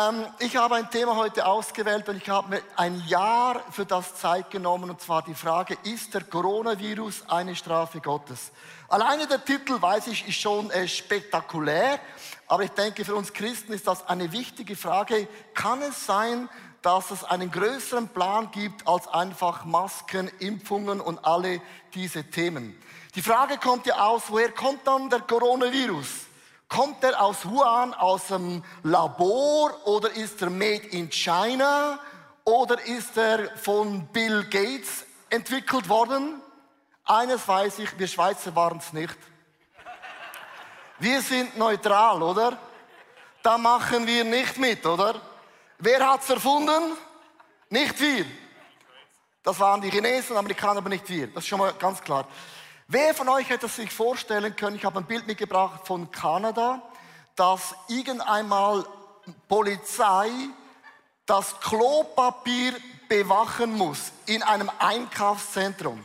Ähm, ich habe ein Thema heute ausgewählt und ich habe mir ein Jahr für das Zeit genommen und zwar die Frage, ist der Coronavirus eine Strafe Gottes? Alleine der Titel, weiß ich, ist schon äh, spektakulär, aber ich denke, für uns Christen ist das eine wichtige Frage. Kann es sein, dass es einen größeren Plan gibt als einfach Masken, Impfungen und alle diese Themen? Die Frage kommt ja aus, woher kommt dann der Coronavirus? Kommt er aus Wuhan, aus dem Labor oder ist er made in China oder ist er von Bill Gates entwickelt worden? Eines weiß ich, wir Schweizer waren es nicht. Wir sind neutral, oder? Da machen wir nicht mit, oder? Wer hat es erfunden? Nicht wir. Das waren die Chinesen, Amerikaner, aber nicht wir. Das ist schon mal ganz klar. Wer von euch hätte sich vorstellen können, ich habe ein Bild mitgebracht von Kanada, dass irgendeinmal Polizei das Klopapier bewachen muss in einem Einkaufszentrum.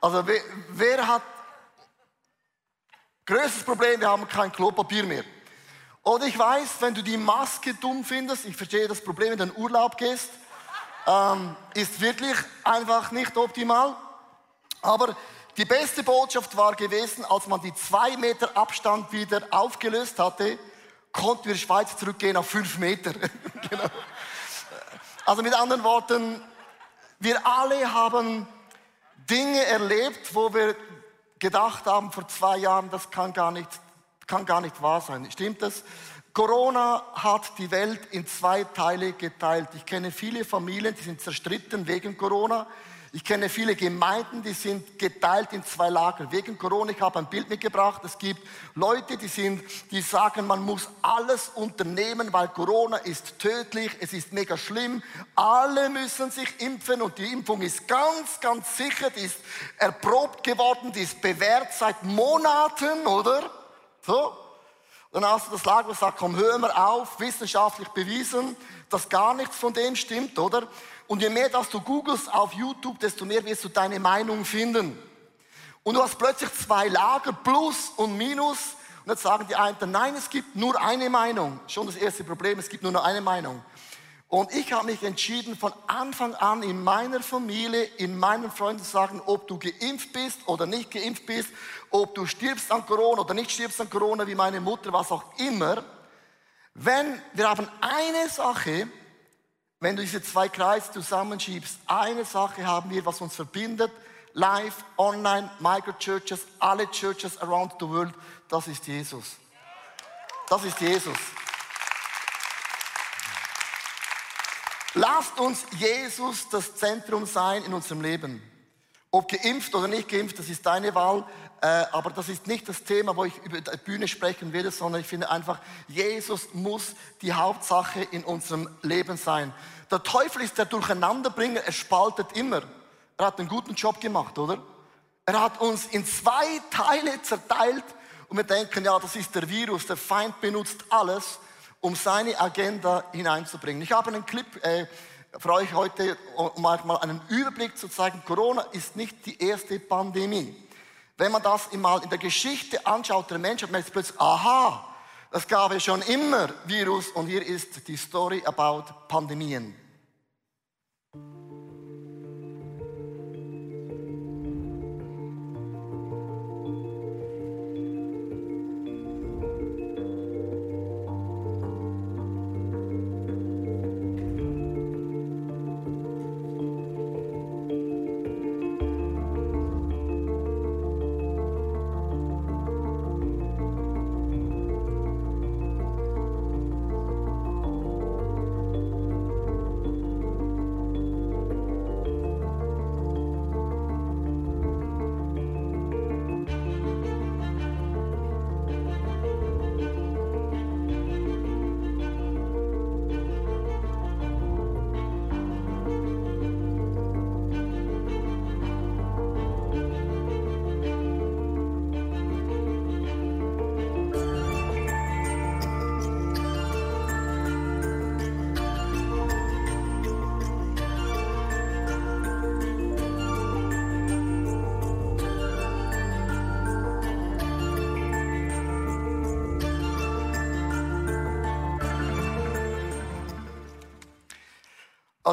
Also wer, wer hat größtes Problem, wir haben kein Klopapier mehr. Und ich weiß, wenn du die Maske dumm findest, ich verstehe das Problem, wenn du in den Urlaub gehst, ähm, ist wirklich einfach nicht optimal. Aber die beste Botschaft war gewesen, als man die zwei Meter Abstand wieder aufgelöst hatte, konnten wir Schweiz zurückgehen auf fünf Meter. genau. Also mit anderen Worten, wir alle haben Dinge erlebt, wo wir gedacht haben vor zwei Jahren, das kann gar nicht, kann gar nicht wahr sein. Stimmt das? Corona hat die Welt in zwei Teile geteilt. Ich kenne viele Familien, die sind zerstritten wegen Corona. Ich kenne viele Gemeinden, die sind geteilt in zwei Lager. Wegen Corona, ich habe ein Bild mitgebracht. Es gibt Leute, die sind, die sagen, man muss alles unternehmen, weil Corona ist tödlich, es ist mega schlimm. Alle müssen sich impfen und die Impfung ist ganz, ganz sicher, die ist erprobt geworden, die ist bewährt seit Monaten, oder? So. Dann hast du das Lager, sagt, komm, hör mal auf, wissenschaftlich bewiesen, dass gar nichts von dem stimmt, oder? Und je mehr, dass du googelst auf YouTube, desto mehr wirst du deine Meinung finden. Und du hast plötzlich zwei Lager, Plus und Minus. Und jetzt sagen die einen, nein, es gibt nur eine Meinung. Schon das erste Problem, es gibt nur noch eine Meinung. Und ich habe mich entschieden, von Anfang an in meiner Familie, in meinen Freunden zu sagen, ob du geimpft bist oder nicht geimpft bist, ob du stirbst an Corona oder nicht stirbst an Corona, wie meine Mutter, was auch immer. Wenn wir haben eine Sache, wenn du diese zwei Kreise zusammenschiebst, eine Sache haben wir, was uns verbindet, live, online, microchurches, alle Churches around the world, das ist Jesus. Das ist Jesus. Lasst uns Jesus das Zentrum sein in unserem Leben. Ob geimpft oder nicht geimpft, das ist deine Wahl. Äh, aber das ist nicht das Thema, wo ich über die Bühne sprechen werde, sondern ich finde einfach, Jesus muss die Hauptsache in unserem Leben sein. Der Teufel ist der Durcheinanderbringer, er spaltet immer. Er hat einen guten Job gemacht, oder? Er hat uns in zwei Teile zerteilt und wir denken, ja, das ist der Virus, der Feind benutzt alles, um seine Agenda hineinzubringen. Ich habe einen Clip äh, für euch heute, um mal einen Überblick zu zeigen. Corona ist nicht die erste Pandemie. Wenn man das mal in der Geschichte anschaut, der Menschheit, merkt plötzlich, aha, es gab ja schon immer Virus und hier ist die Story about Pandemien.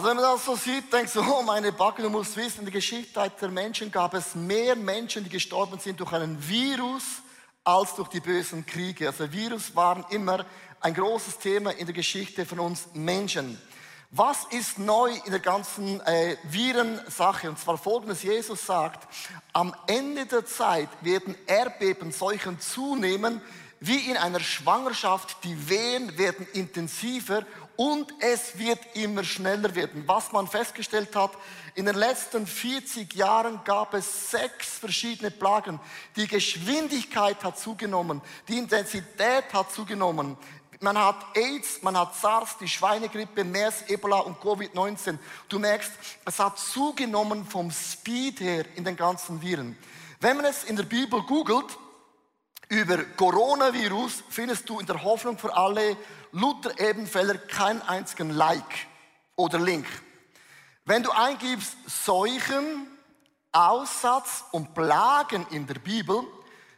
Also wenn man das so sieht, denkst du, oh meine Backe, du musst wissen, in der Geschichte der Menschen gab es mehr Menschen, die gestorben sind durch einen Virus, als durch die bösen Kriege. Also Virus waren immer ein großes Thema in der Geschichte von uns Menschen. Was ist neu in der ganzen äh, Virensache? Und zwar folgendes, Jesus sagt, am Ende der Zeit werden Erdbeben solchen zunehmen, wie in einer Schwangerschaft, die Wehen werden intensiver und es wird immer schneller werden. Was man festgestellt hat, in den letzten 40 Jahren gab es sechs verschiedene Plagen. Die Geschwindigkeit hat zugenommen, die Intensität hat zugenommen. Man hat AIDS, man hat SARS, die Schweinegrippe, MERS, Ebola und Covid-19. Du merkst, es hat zugenommen vom Speed her in den ganzen Viren. Wenn man es in der Bibel googelt, über Coronavirus, findest du in der Hoffnung für alle Luther Ebenfeller keinen einzigen Like oder Link. Wenn du eingibst Seuchen, Aussatz und Plagen in der Bibel,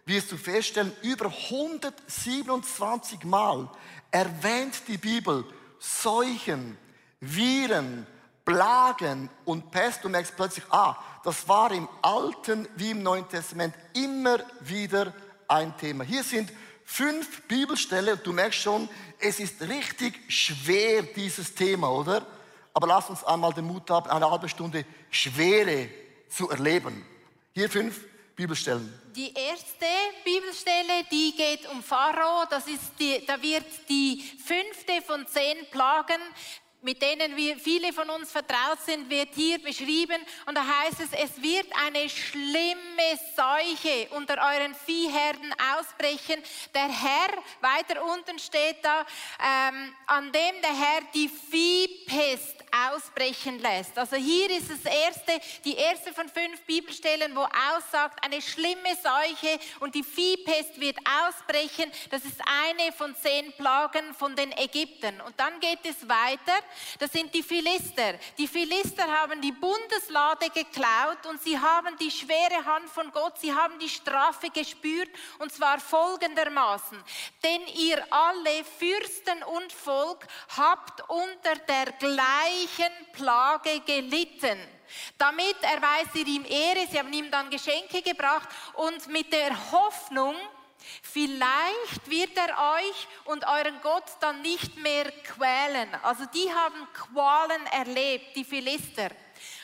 wirst du feststellen, über 127 Mal erwähnt die Bibel Seuchen, Viren, Plagen und Pest. Du merkst plötzlich, ah, das war im Alten wie im Neuen Testament immer wieder ein Thema. Hier sind fünf Bibelstellen du merkst schon, es ist richtig schwer, dieses Thema, oder? Aber lass uns einmal den Mut haben, eine halbe Stunde Schwere zu erleben. Hier fünf Bibelstellen. Die erste Bibelstelle, die geht um Pharao. Das ist die, da wird die fünfte von zehn Plagen, mit denen wir, viele von uns vertraut sind, wird hier beschrieben. Und da heißt es, es wird eine schlimme Seuche unter euren Viehherden ausbrechen. Der Herr, weiter unten steht da, ähm, an dem der Herr die Viehpest ausbrechen lässt. Also hier ist das erste, die erste von fünf Bibelstellen, wo aussagt, eine schlimme Seuche und die Viehpest wird ausbrechen. Das ist eine von zehn Plagen von den Ägyptern. Und dann geht es weiter. Das sind die Philister. Die Philister haben die Bundeslade geklaut und sie haben die schwere Hand von Gott, sie haben die Strafe gespürt und zwar folgendermaßen. Denn ihr alle Fürsten und Volk habt unter der gleichen gleichen Plage gelitten. Damit erweist ihr ihm Ehre, sie haben ihm dann Geschenke gebracht und mit der Hoffnung, Vielleicht wird er euch und euren Gott dann nicht mehr quälen. Also die haben Qualen erlebt, die Philister.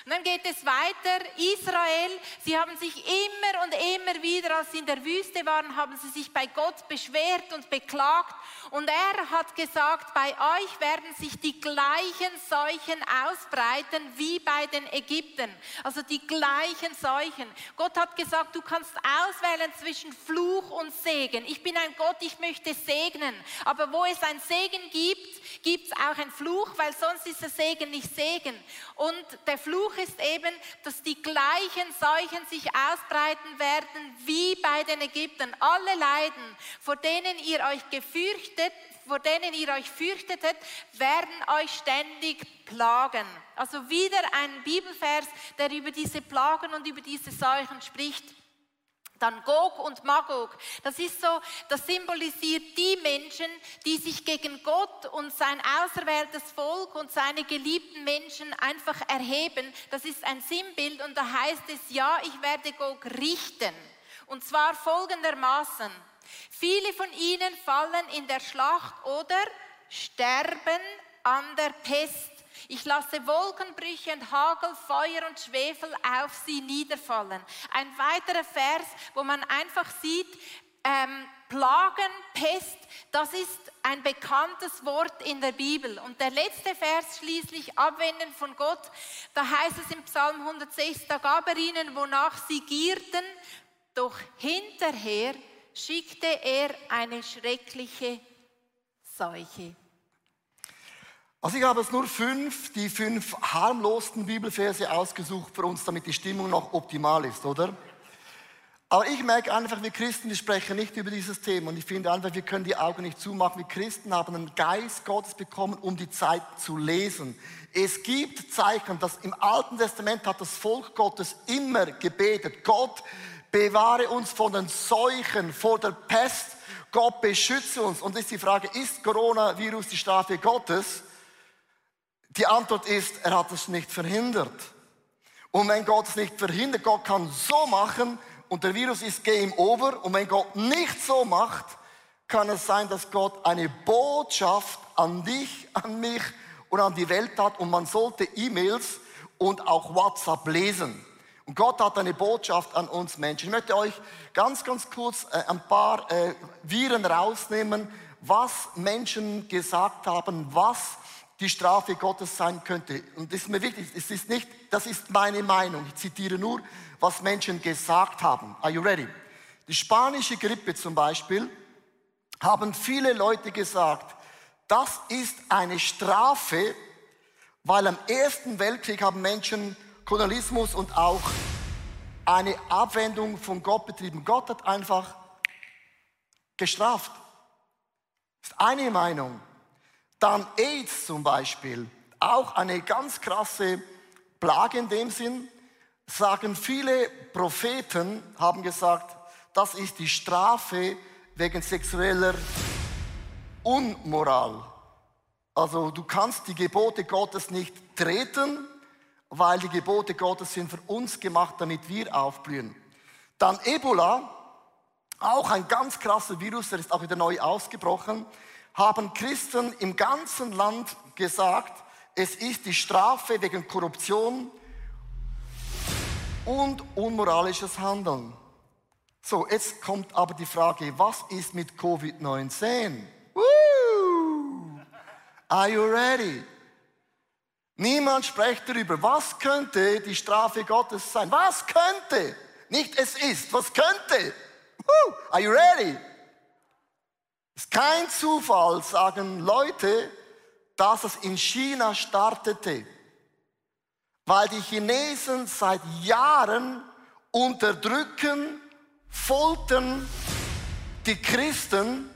Und dann geht es weiter. Israel, sie haben sich immer und immer wieder, als sie in der Wüste waren, haben sie sich bei Gott beschwert und beklagt. Und er hat gesagt, bei euch werden sich die gleichen Seuchen ausbreiten wie bei den Ägyptern. Also die gleichen Seuchen. Gott hat gesagt, du kannst auswählen zwischen Fluch und Segen. Ich bin ein Gott, ich möchte segnen. Aber wo es ein Segen gibt, gibt es auch ein Fluch, weil sonst ist der Segen nicht Segen. Und der Fluch ist eben, dass die gleichen Seuchen sich ausbreiten werden wie bei den Ägyptern. Alle Leiden, vor denen ihr euch gefürchtet, vor denen ihr euch fürchtetet, werden euch ständig plagen. Also wieder ein Bibelvers, der über diese Plagen und über diese Seuchen spricht. Dann Gog und Magog. Das ist so, das symbolisiert die Menschen, die sich gegen Gott und sein auserwähltes Volk und seine geliebten Menschen einfach erheben. Das ist ein Sinnbild und da heißt es, ja, ich werde Gog richten. Und zwar folgendermaßen. Viele von ihnen fallen in der Schlacht oder sterben an der Pest. Ich lasse Wolkenbrüche und Hagel, Feuer und Schwefel auf sie niederfallen. Ein weiterer Vers, wo man einfach sieht, ähm, Plagen, Pest, das ist ein bekanntes Wort in der Bibel. Und der letzte Vers schließlich, Abwenden von Gott, da heißt es im Psalm 106, da gab er ihnen, wonach sie gierten, doch hinterher schickte er eine schreckliche Seuche. Also ich habe jetzt nur fünf, die fünf harmlosten Bibelverse ausgesucht für uns, damit die Stimmung noch optimal ist, oder? Aber ich merke einfach, wir Christen, wir sprechen nicht über dieses Thema und ich finde einfach, wir können die Augen nicht zumachen. Wir Christen haben einen Geist Gottes bekommen, um die Zeit zu lesen. Es gibt Zeichen, dass im Alten Testament hat das Volk Gottes immer gebetet. Gott bewahre uns von den Seuchen, vor der Pest. Gott beschütze uns. Und ist die Frage, ist Coronavirus die Strafe Gottes? Die Antwort ist, er hat es nicht verhindert. Und wenn Gott es nicht verhindert, Gott kann so machen und der Virus ist Game Over. Und wenn Gott nicht so macht, kann es sein, dass Gott eine Botschaft an dich, an mich und an die Welt hat und man sollte E-Mails und auch WhatsApp lesen. Und Gott hat eine Botschaft an uns Menschen. Ich möchte euch ganz, ganz kurz äh, ein paar äh, Viren rausnehmen, was Menschen gesagt haben, was die Strafe Gottes sein könnte. Und das ist mir wichtig, es ist nicht, das ist meine Meinung. Ich zitiere nur, was Menschen gesagt haben. Are you ready? Die spanische Grippe zum Beispiel haben viele Leute gesagt, das ist eine Strafe, weil am Ersten Weltkrieg haben Menschen Kolonialismus und auch eine Abwendung von Gott betrieben. Gott hat einfach gestraft. Das ist eine Meinung. Dann AIDS zum Beispiel, auch eine ganz krasse Plage in dem Sinn, sagen viele Propheten, haben gesagt, das ist die Strafe wegen sexueller Unmoral. Also du kannst die Gebote Gottes nicht treten, weil die Gebote Gottes sind für uns gemacht, damit wir aufblühen. Dann Ebola, auch ein ganz krasser Virus, der ist auch wieder neu ausgebrochen haben Christen im ganzen Land gesagt, es ist die Strafe wegen Korruption und unmoralisches Handeln. So, jetzt kommt aber die Frage, was ist mit Covid-19? Are you ready? Niemand spricht darüber. Was könnte die Strafe Gottes sein? Was könnte? Nicht es ist, was könnte? Woo! Are you ready? Ist kein Zufall, sagen Leute, dass es in China startete, weil die Chinesen seit Jahren unterdrücken, foltern die Christen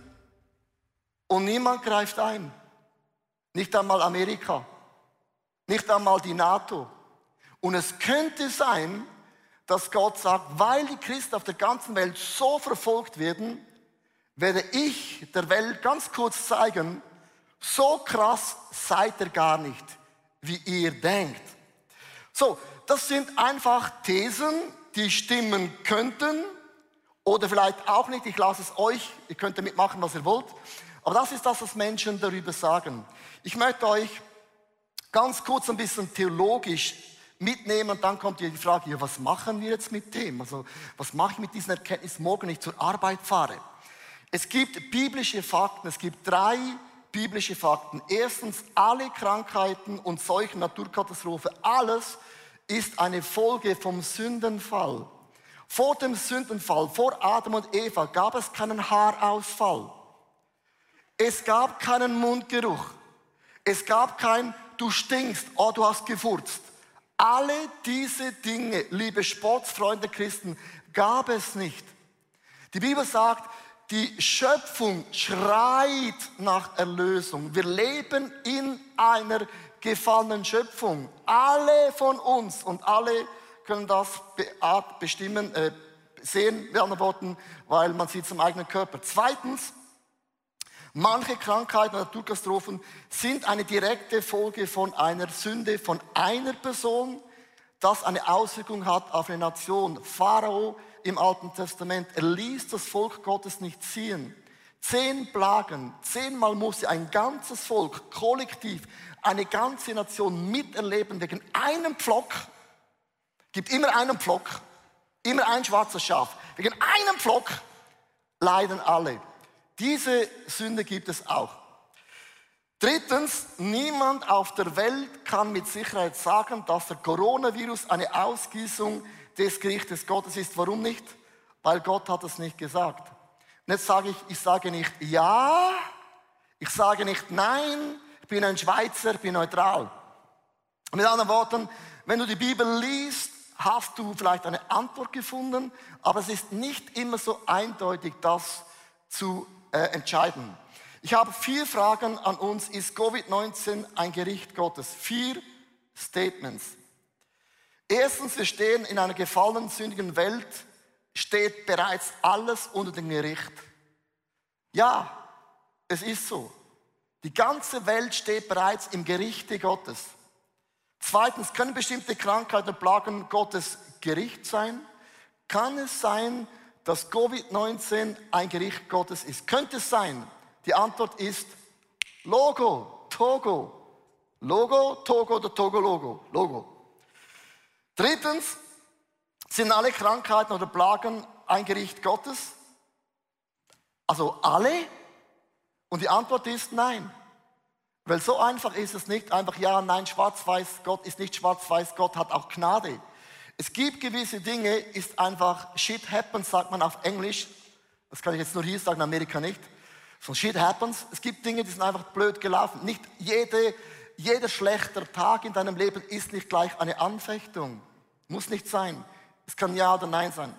und niemand greift ein. Nicht einmal Amerika, nicht einmal die NATO. Und es könnte sein, dass Gott sagt, weil die Christen auf der ganzen Welt so verfolgt werden, werde ich der Welt ganz kurz zeigen, so krass seid ihr gar nicht, wie ihr denkt. So, das sind einfach Thesen, die stimmen könnten oder vielleicht auch nicht. Ich lasse es euch, ihr könnt damit machen, was ihr wollt. Aber das ist das, was Menschen darüber sagen. Ich möchte euch ganz kurz ein bisschen theologisch mitnehmen und dann kommt die Frage, ja, was machen wir jetzt mit dem? Also, was mache ich mit diesen Erkenntnissen morgen, wenn ich zur Arbeit fahre? Es gibt biblische Fakten, es gibt drei biblische Fakten. Erstens, alle Krankheiten und solche Naturkatastrophen, alles ist eine Folge vom Sündenfall. Vor dem Sündenfall, vor Adam und Eva, gab es keinen Haarausfall. Es gab keinen Mundgeruch. Es gab kein, du stinkst, oh, du hast gefurzt. Alle diese Dinge, liebe Sportsfreunde Christen, gab es nicht. Die Bibel sagt, die Schöpfung schreit nach Erlösung. Wir leben in einer gefallenen Schöpfung. Alle von uns und alle können das bestimmen, äh, sehen, mit Worten, weil man sieht es im eigenen Körper. Zweitens, manche Krankheiten und Naturkatastrophen sind eine direkte Folge von einer Sünde von einer Person, das eine Auswirkung hat auf eine Nation. Pharao im Alten Testament. Er ließ das Volk Gottes nicht ziehen. Zehn Plagen, zehnmal musste ein ganzes Volk kollektiv, eine ganze Nation miterleben wegen einem Pflock. Gibt immer einen Pflock, immer ein schwarzes Schaf. Wegen einem Pflock leiden alle. Diese Sünde gibt es auch. Drittens, niemand auf der Welt kann mit Sicherheit sagen, dass der Coronavirus eine Ausgießung des Gerichtes Gottes ist. Warum nicht? Weil Gott hat es nicht gesagt. Und jetzt sage ich, ich sage nicht ja, ich sage nicht nein, ich bin ein Schweizer, ich bin neutral. Mit anderen Worten, wenn du die Bibel liest, hast du vielleicht eine Antwort gefunden, aber es ist nicht immer so eindeutig, das zu äh, entscheiden. Ich habe vier Fragen an uns. Ist Covid-19 ein Gericht Gottes? Vier Statements. Erstens, wir stehen in einer gefallenen, sündigen Welt, steht bereits alles unter dem Gericht. Ja, es ist so. Die ganze Welt steht bereits im Gerichte Gottes. Zweitens, können bestimmte Krankheiten und Plagen Gottes Gericht sein? Kann es sein, dass Covid-19 ein Gericht Gottes ist? Könnte es sein? Die Antwort ist Logo, Togo. Logo, Togo oder Togo, Logo. Logo. Drittens, sind alle Krankheiten oder Plagen ein Gericht Gottes? Also alle? Und die Antwort ist nein. Weil so einfach ist es nicht, einfach ja, nein, schwarz-weiß, Gott ist nicht schwarz-weiß, Gott hat auch Gnade. Es gibt gewisse Dinge, ist einfach shit happens, sagt man auf Englisch. Das kann ich jetzt nur hier sagen, in Amerika nicht. So shit happens. Es gibt Dinge, die sind einfach blöd gelaufen. Nicht jede, jeder schlechter Tag in deinem Leben ist nicht gleich eine Anfechtung. Muss nicht sein. Es kann Ja oder Nein sein.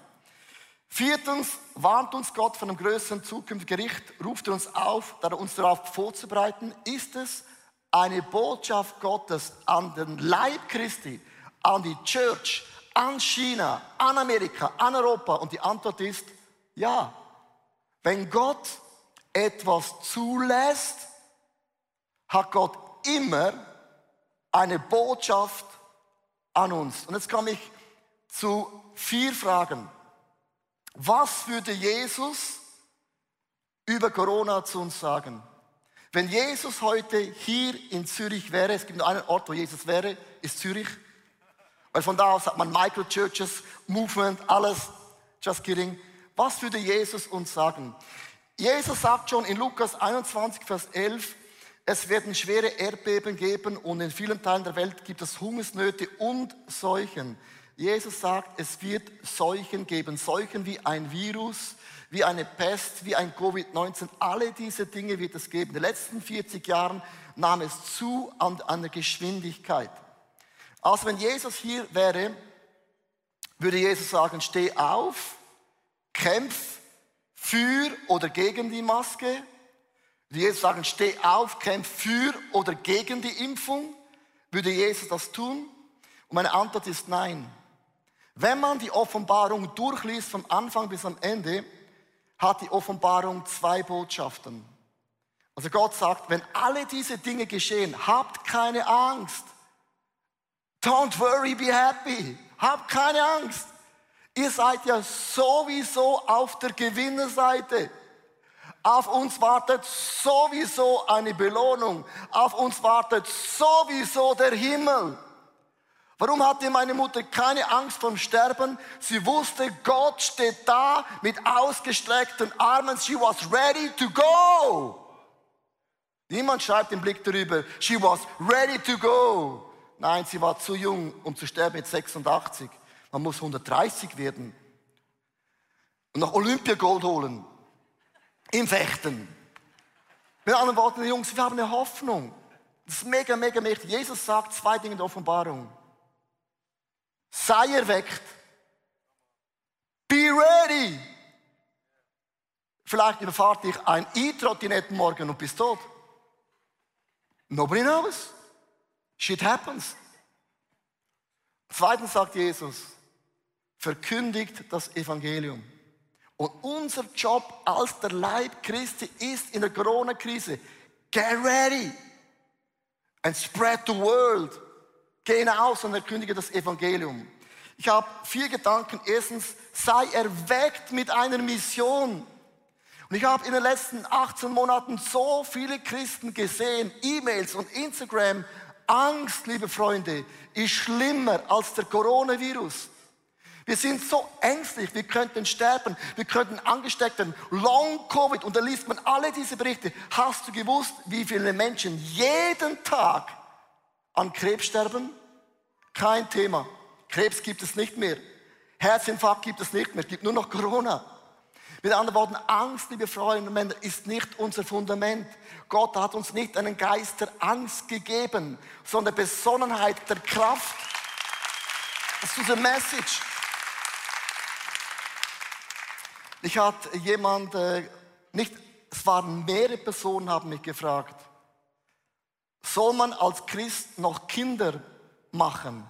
Viertens warnt uns Gott von einem größeren zukünftigen Gericht, ruft er uns auf, uns darauf vorzubereiten. Ist es eine Botschaft Gottes an den Leib Christi, an die Church, an China, an Amerika, an Europa? Und die Antwort ist ja. Wenn Gott etwas zulässt, hat Gott immer eine Botschaft an uns. Und jetzt komme ich zu vier Fragen. Was würde Jesus über Corona zu uns sagen? Wenn Jesus heute hier in Zürich wäre, es gibt nur einen Ort, wo Jesus wäre, ist Zürich. Weil von da aus hat man Microchurches, Movement, alles. Just kidding. Was würde Jesus uns sagen? Jesus sagt schon in Lukas 21, Vers 11, es werden schwere Erdbeben geben und in vielen Teilen der Welt gibt es Hungersnöte und Seuchen. Jesus sagt, es wird Seuchen geben, Seuchen wie ein Virus, wie eine Pest, wie ein Covid-19. Alle diese Dinge wird es geben. In den letzten 40 Jahren nahm es zu an, der Geschwindigkeit. Also wenn Jesus hier wäre, würde Jesus sagen, steh auf, kämpf für oder gegen die Maske. Würde Jesus sagen, steh auf, kämpf für oder gegen die Impfung. Würde Jesus das tun? Und meine Antwort ist nein. Wenn man die Offenbarung durchliest vom Anfang bis am Ende, hat die Offenbarung zwei Botschaften. Also Gott sagt, wenn alle diese Dinge geschehen, habt keine Angst. Don't worry, be happy. Habt keine Angst. Ihr seid ja sowieso auf der Gewinnerseite. Auf uns wartet sowieso eine Belohnung. Auf uns wartet sowieso der Himmel. Warum hatte meine Mutter keine Angst vom Sterben? Sie wusste, Gott steht da mit ausgestreckten Armen. She was ready to go. Niemand schreibt den Blick darüber. She was ready to go. Nein, sie war zu jung, um zu sterben mit 86. Man muss 130 werden. Und noch Olympiagold holen. Im Fechten. Mit anderen Worten, Jungs, wir haben eine Hoffnung. Das ist mega, mega mächtig. Jesus sagt zwei Dinge in der Offenbarung. Sei erweckt. Be ready. Vielleicht überfahrt dich ein E-Trottinett morgen und bist tot. Nobody knows. Shit happens. Zweitens sagt Jesus, verkündigt das Evangelium. Und unser Job als der Leib Christi ist in der Corona-Krise, get ready and spread the word. Geh hinaus und verkündige das Evangelium. Ich habe vier Gedanken. Erstens, sei erweckt mit einer Mission. Und ich habe in den letzten 18 Monaten so viele Christen gesehen, E-Mails und Instagram. Angst, liebe Freunde, ist schlimmer als der Coronavirus. Wir sind so ängstlich, wir könnten sterben, wir könnten angesteckt werden. Long Covid, und da liest man alle diese Berichte. Hast du gewusst, wie viele Menschen jeden Tag an Krebs sterben? Kein Thema. Krebs gibt es nicht mehr. Herzinfarkt gibt es nicht mehr. Es gibt nur noch Corona. Mit anderen Worten, Angst, liebe Freunde und Männer, ist nicht unser Fundament. Gott hat uns nicht einen Geist der Angst gegeben, sondern Besonnenheit der Kraft. Das ist unsere Message. Ich hatte jemand, äh, nicht, es waren mehrere Personen, haben mich gefragt, soll man als Christ noch Kinder machen?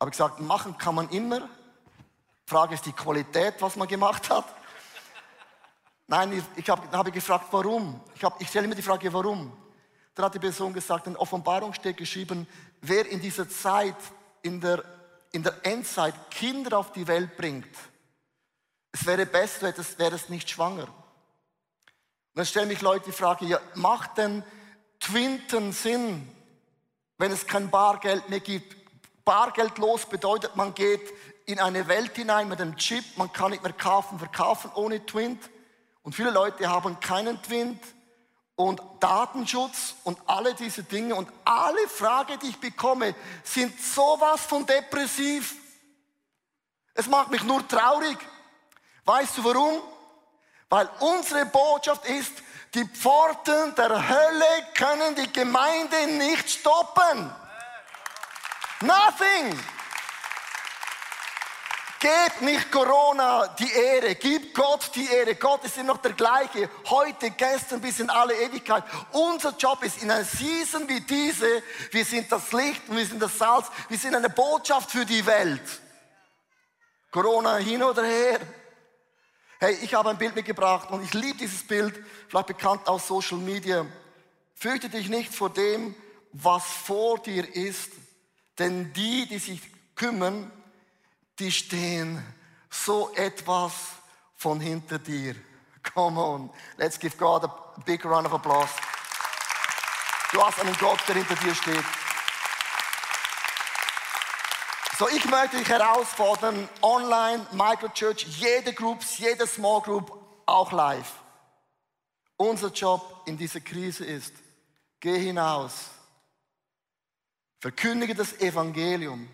Habe ich gesagt, machen kann man immer. Frage ist die Qualität, was man gemacht hat. Nein, ich, habe hab gefragt, warum? Ich, hab, ich stelle mir die Frage, warum? Dann hat die Person gesagt, in Offenbarung steht geschrieben, wer in dieser Zeit, in der, in der Endzeit Kinder auf die Welt bringt, es wäre besser, es wäre es nicht schwanger. Und dann stellen mich Leute die Frage, ja, macht denn Twinten Sinn, wenn es kein Bargeld mehr gibt? Bargeldlos bedeutet, man geht in eine Welt hinein mit einem Chip, man kann nicht mehr kaufen, verkaufen ohne Twint. Und viele Leute haben keinen Twint und Datenschutz und alle diese Dinge und alle Fragen, die ich bekomme, sind sowas von depressiv. Es macht mich nur traurig. Weißt du warum? Weil unsere Botschaft ist, die Pforten der Hölle können die Gemeinde nicht stoppen. Nothing. Gebt nicht Corona die Ehre, gib Gott die Ehre. Gott ist immer noch der gleiche, heute, gestern bis in alle Ewigkeit. Unser Job ist in einer Season wie diese, wir sind das Licht und wir sind das Salz, wir sind eine Botschaft für die Welt. Corona hin oder her. Hey, ich habe ein Bild mitgebracht und ich liebe dieses Bild, vielleicht bekannt aus Social Media. Fürchte dich nicht vor dem, was vor dir ist, denn die, die sich kümmern, die stehen so etwas von hinter dir. Come on, let's give God a big round of applause. Du hast einen Gott, der hinter dir steht. So, ich möchte dich herausfordern, online, Microchurch, jede Groups, jede Small Group, auch live. Unser Job in dieser Krise ist, geh hinaus, verkündige das Evangelium,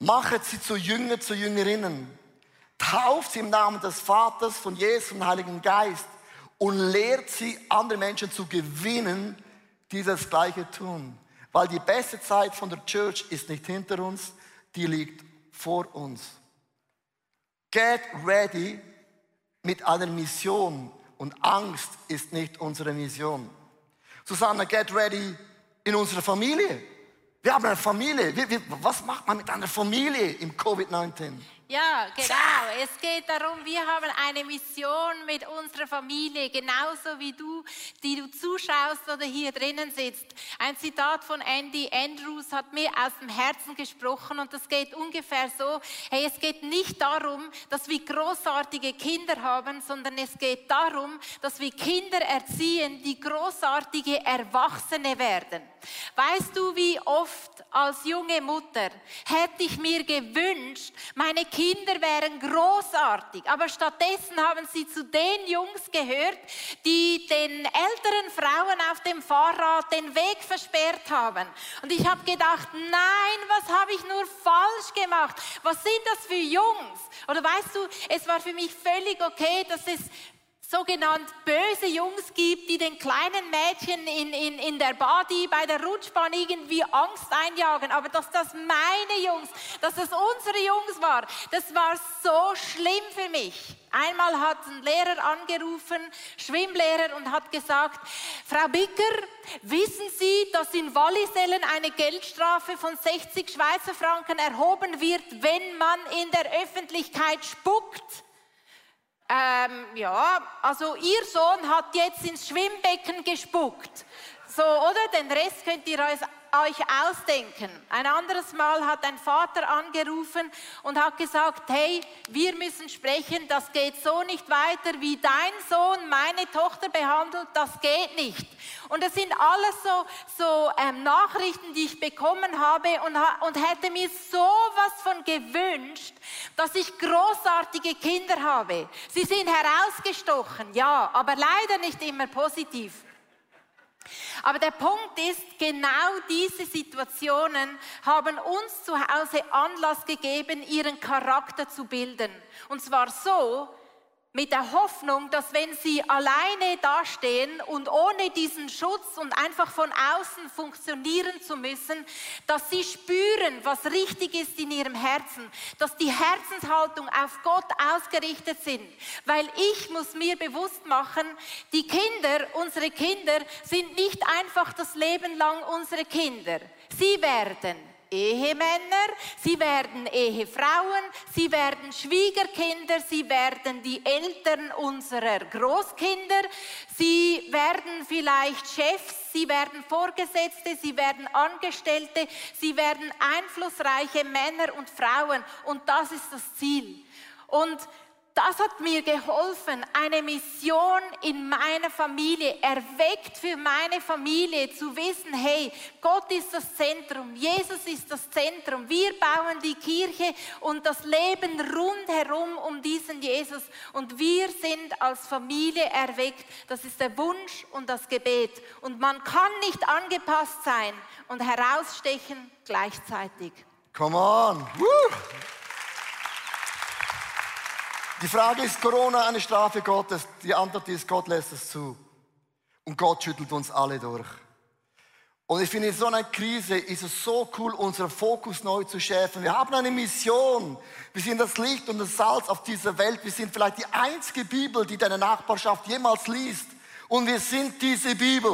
Machet sie zu Jünger, zu Jüngerinnen. Tauft sie im Namen des Vaters, von Jesus und Heiligen Geist und lehrt sie, andere Menschen zu gewinnen, die das Gleiche tun. Weil die beste Zeit von der Church ist nicht hinter uns, die liegt vor uns. Get ready mit einer Mission und Angst ist nicht unsere Mission. Susanne, get ready in unserer Familie. Wir haben eine Familie. Was macht man mit einer Familie im Covid-19? Ja, genau. Es geht darum, wir haben eine Mission mit unserer Familie, genauso wie du, die du zuschaust oder hier drinnen sitzt. Ein Zitat von Andy Andrews hat mir aus dem Herzen gesprochen und das geht ungefähr so, hey, es geht nicht darum, dass wir großartige Kinder haben, sondern es geht darum, dass wir Kinder erziehen, die großartige Erwachsene werden. Weißt du, wie oft als junge Mutter hätte ich mir gewünscht, meine Kinder Kinder wären großartig, aber stattdessen haben sie zu den Jungs gehört, die den älteren Frauen auf dem Fahrrad den Weg versperrt haben. Und ich habe gedacht, nein, was habe ich nur falsch gemacht? Was sind das für Jungs? Oder weißt du, es war für mich völlig okay, dass es sogenannt böse Jungs gibt, die den kleinen Mädchen in, in, in der Body bei der Rutschbahn irgendwie Angst einjagen. Aber dass das meine Jungs, dass das unsere Jungs war, das war so schlimm für mich. Einmal hat ein Lehrer angerufen, Schwimmlehrer, und hat gesagt, Frau Bicker, wissen Sie, dass in Wallisellen eine Geldstrafe von 60 Schweizer Franken erhoben wird, wenn man in der Öffentlichkeit spuckt? Ähm, ja, also ihr Sohn hat jetzt ins Schwimmbecken gespuckt. So, oder? Den Rest könnt ihr euch euch ausdenken. Ein anderes Mal hat ein Vater angerufen und hat gesagt, hey, wir müssen sprechen, das geht so nicht weiter, wie dein Sohn meine Tochter behandelt, das geht nicht. Und das sind alles so, so ähm, Nachrichten, die ich bekommen habe und, und hätte mir sowas von gewünscht, dass ich großartige Kinder habe. Sie sind herausgestochen, ja, aber leider nicht immer positiv. Aber der Punkt ist, genau diese Situationen haben uns zu Hause Anlass gegeben, ihren Charakter zu bilden. Und zwar so, mit der Hoffnung, dass wenn sie alleine dastehen und ohne diesen Schutz und einfach von außen funktionieren zu müssen, dass sie spüren, was richtig ist in ihrem Herzen, dass die Herzenshaltung auf Gott ausgerichtet sind. Weil ich muss mir bewusst machen, die Kinder, unsere Kinder sind nicht einfach das Leben lang unsere Kinder. Sie werden Ehemänner, sie werden Ehefrauen, sie werden Schwiegerkinder, sie werden die Eltern unserer Großkinder, sie werden vielleicht Chefs, sie werden Vorgesetzte, sie werden Angestellte, sie werden einflussreiche Männer und Frauen und das ist das Ziel. Und das hat mir geholfen, eine Mission in meiner Familie, erweckt für meine Familie zu wissen, hey, Gott ist das Zentrum, Jesus ist das Zentrum, wir bauen die Kirche und das Leben rundherum um diesen Jesus und wir sind als Familie erweckt. Das ist der Wunsch und das Gebet und man kann nicht angepasst sein und herausstechen gleichzeitig. Come on. Woo. Die Frage ist Corona eine Strafe Gottes? Die Antwort ist, Gott lässt es zu. Und Gott schüttelt uns alle durch. Und ich finde, in so einer Krise ist es so cool, unseren Fokus neu zu schärfen. Wir haben eine Mission. Wir sind das Licht und das Salz auf dieser Welt. Wir sind vielleicht die einzige Bibel, die deine Nachbarschaft jemals liest. Und wir sind diese Bibel.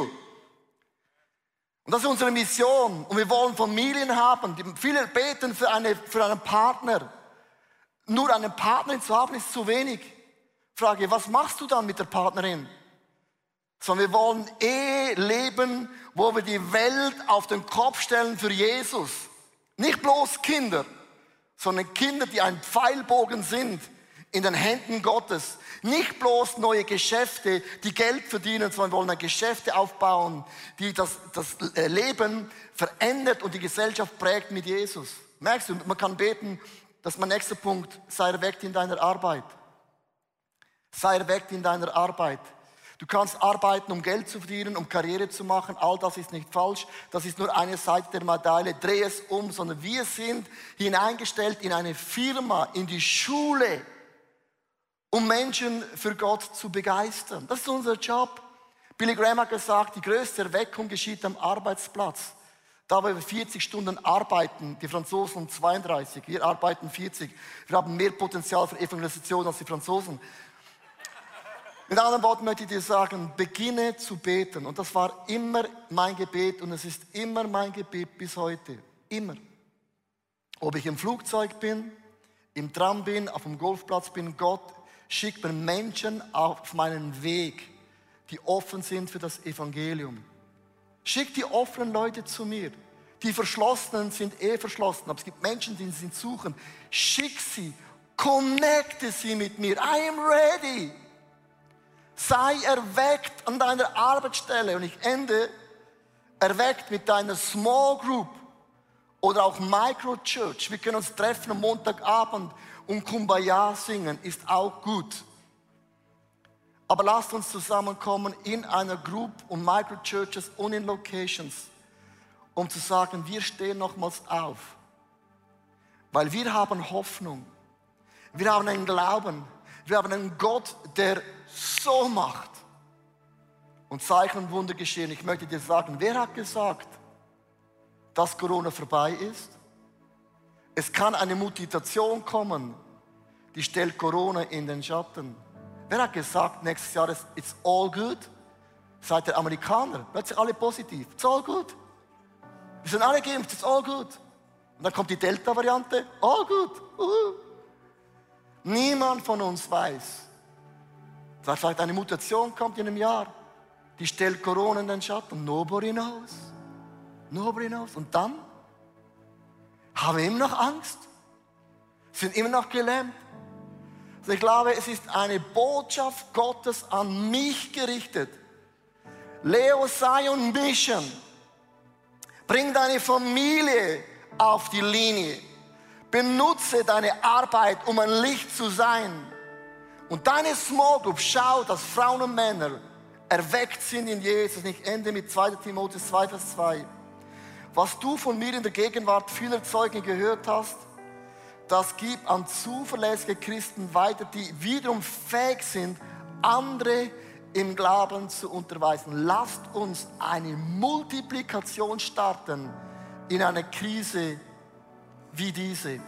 Und das ist unsere Mission. Und wir wollen Familien haben. Viele beten für, eine, für einen Partner. Nur einen Partner zu haben ist zu wenig. Frage, was machst du dann mit der Partnerin? Sondern wir wollen Ehe leben, wo wir die Welt auf den Kopf stellen für Jesus. Nicht bloß Kinder, sondern Kinder, die ein Pfeilbogen sind in den Händen Gottes. Nicht bloß neue Geschäfte, die Geld verdienen, sondern wir wollen Geschäfte aufbauen, die das, das Leben verändert und die Gesellschaft prägt mit Jesus. Merkst du, man kann beten, das ist mein nächster Punkt. Sei erweckt in deiner Arbeit. Sei erweckt in deiner Arbeit. Du kannst arbeiten, um Geld zu verdienen, um Karriere zu machen. All das ist nicht falsch. Das ist nur eine Seite der Medaille. Dreh es um, sondern wir sind hineingestellt in eine Firma, in die Schule, um Menschen für Gott zu begeistern. Das ist unser Job. Billy Graham hat gesagt, die größte Erweckung geschieht am Arbeitsplatz. Da wir 40 Stunden arbeiten, die Franzosen 32, wir arbeiten 40. Wir haben mehr Potenzial für Evangelisation als die Franzosen. Mit anderen Worten möchte ich dir sagen, beginne zu beten. Und das war immer mein Gebet und es ist immer mein Gebet bis heute. Immer. Ob ich im Flugzeug bin, im Tram bin, auf dem Golfplatz bin, Gott schickt mir Menschen auf meinen Weg, die offen sind für das Evangelium. Schick die offenen Leute zu mir. Die Verschlossenen sind eh verschlossen, aber es gibt Menschen, die sie suchen. Schick sie, connecte sie mit mir. I am ready. Sei erweckt an deiner Arbeitsstelle. Und ich ende erweckt mit deiner Small Group oder auch Micro Church. Wir können uns treffen am Montagabend und Kumbaya singen, ist auch gut. Aber lasst uns zusammenkommen in einer Group und Microchurches und in Locations, um zu sagen, wir stehen nochmals auf. Weil wir haben Hoffnung. Wir haben einen Glauben. Wir haben einen Gott, der so macht. Und Zeichen und Wunder geschehen. Ich möchte dir sagen, wer hat gesagt, dass Corona vorbei ist? Es kann eine Mutation kommen, die stellt Corona in den Schatten. Wer hat gesagt, nächstes Jahr ist it's all good? Seid ihr Amerikaner? Plötzlich alle positiv. It's all good. Wir sind alle geimpft, it's all good. Und dann kommt die Delta-Variante, all good. Uhu. Niemand von uns weiß, dass vielleicht eine Mutation kommt in einem Jahr, die stellt Corona in den Schatten. Nobody knows. Nobody knows. Und dann haben wir immer noch Angst, sind immer noch gelähmt. Also ich glaube, es ist eine Botschaft Gottes an mich gerichtet. Leo, sei on mission. Bring deine Familie auf die Linie. Benutze deine Arbeit, um ein Licht zu sein. Und deine Small Group, schau, dass Frauen und Männer erweckt sind in Jesus. Ich ende mit 2 Timotheus 2, Vers 2. Was du von mir in der Gegenwart vieler Zeugen gehört hast, das gibt an zuverlässige Christen weiter, die wiederum fähig sind, andere im Glauben zu unterweisen. Lasst uns eine Multiplikation starten in einer Krise wie diese.